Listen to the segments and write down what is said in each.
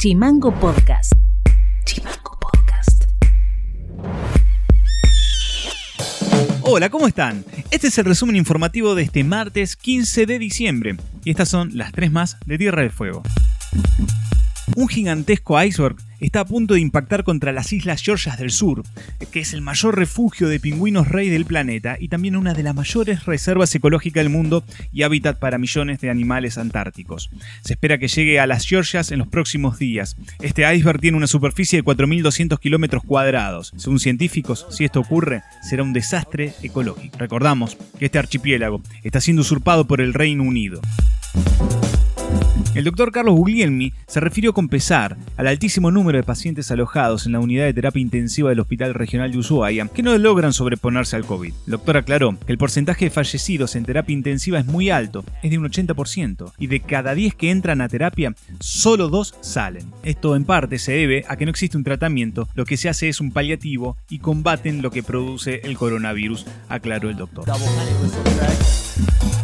Chimango Podcast. Chimango Podcast. Hola, ¿cómo están? Este es el resumen informativo de este martes 15 de diciembre y estas son las tres más de Tierra del Fuego. Un gigantesco iceberg está a punto de impactar contra las Islas Georgias del Sur, que es el mayor refugio de pingüinos rey del planeta y también una de las mayores reservas ecológicas del mundo y hábitat para millones de animales antárticos. Se espera que llegue a las Georgias en los próximos días. Este iceberg tiene una superficie de 4.200 kilómetros cuadrados. Según científicos, si esto ocurre, será un desastre ecológico. Recordamos que este archipiélago está siendo usurpado por el Reino Unido. El doctor Carlos Guglielmi se refirió con pesar al altísimo número de pacientes alojados en la unidad de terapia intensiva del Hospital Regional de Ushuaia que no logran sobreponerse al COVID. El doctor aclaró que el porcentaje de fallecidos en terapia intensiva es muy alto, es de un 80%, y de cada 10 que entran a terapia, solo 2 salen. Esto en parte se debe a que no existe un tratamiento, lo que se hace es un paliativo y combaten lo que produce el coronavirus, aclaró el doctor.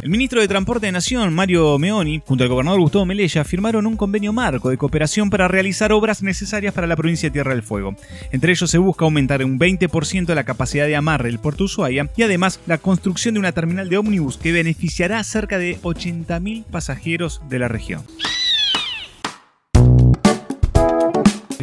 El ministro de Transporte de Nación, Mario Meoni, junto al gobernador Gustavo Melella, firmaron un convenio marco de cooperación para realizar obras necesarias para la provincia de Tierra del Fuego. Entre ellos se busca aumentar un 20% la capacidad de amarre del puerto Ushuaia y además la construcción de una terminal de ómnibus que beneficiará a cerca de 80.000 pasajeros de la región.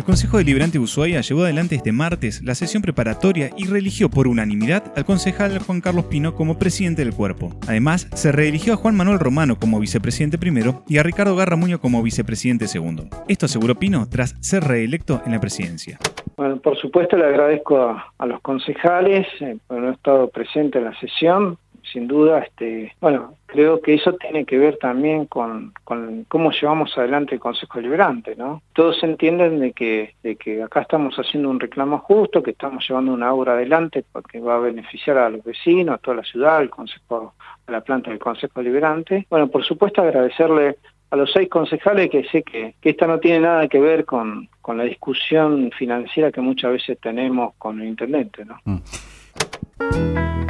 El Consejo Deliberante de Ushuaia llevó adelante este martes la sesión preparatoria y reeligió por unanimidad al concejal Juan Carlos Pino como presidente del cuerpo. Además, se reeligió a Juan Manuel Romano como vicepresidente primero y a Ricardo Garramuño como vicepresidente segundo. Esto aseguró Pino tras ser reelecto en la presidencia. Bueno, por supuesto le agradezco a, los concejales eh, por haber estado presente en la sesión sin duda, este, bueno, creo que eso tiene que ver también con, con cómo llevamos adelante el Consejo Liberante, ¿no? Todos entienden de que, de que acá estamos haciendo un reclamo justo, que estamos llevando una obra adelante porque va a beneficiar a los vecinos, a toda la ciudad, al Consejo, a la planta del Consejo Liberante. Bueno, por supuesto agradecerle a los seis concejales que sé que, que esta no tiene nada que ver con, con la discusión financiera que muchas veces tenemos con el intendente, ¿no? Mm.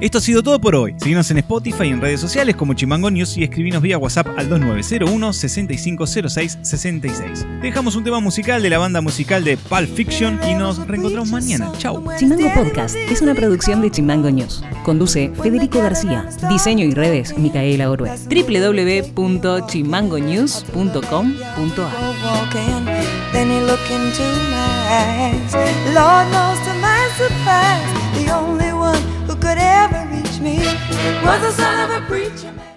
Esto ha sido todo por hoy. Síguenos en Spotify y en redes sociales como Chimango News y escribinos vía WhatsApp al 2901 6506 66. Dejamos un tema musical de la banda musical de Pulp Fiction y nos reencontramos mañana. Chau. Chimango Podcast es una producción de Chimango News. Conduce Federico García. Diseño y redes Micaela Orue. www.chimangonews.com.ar was the son of a preacher man.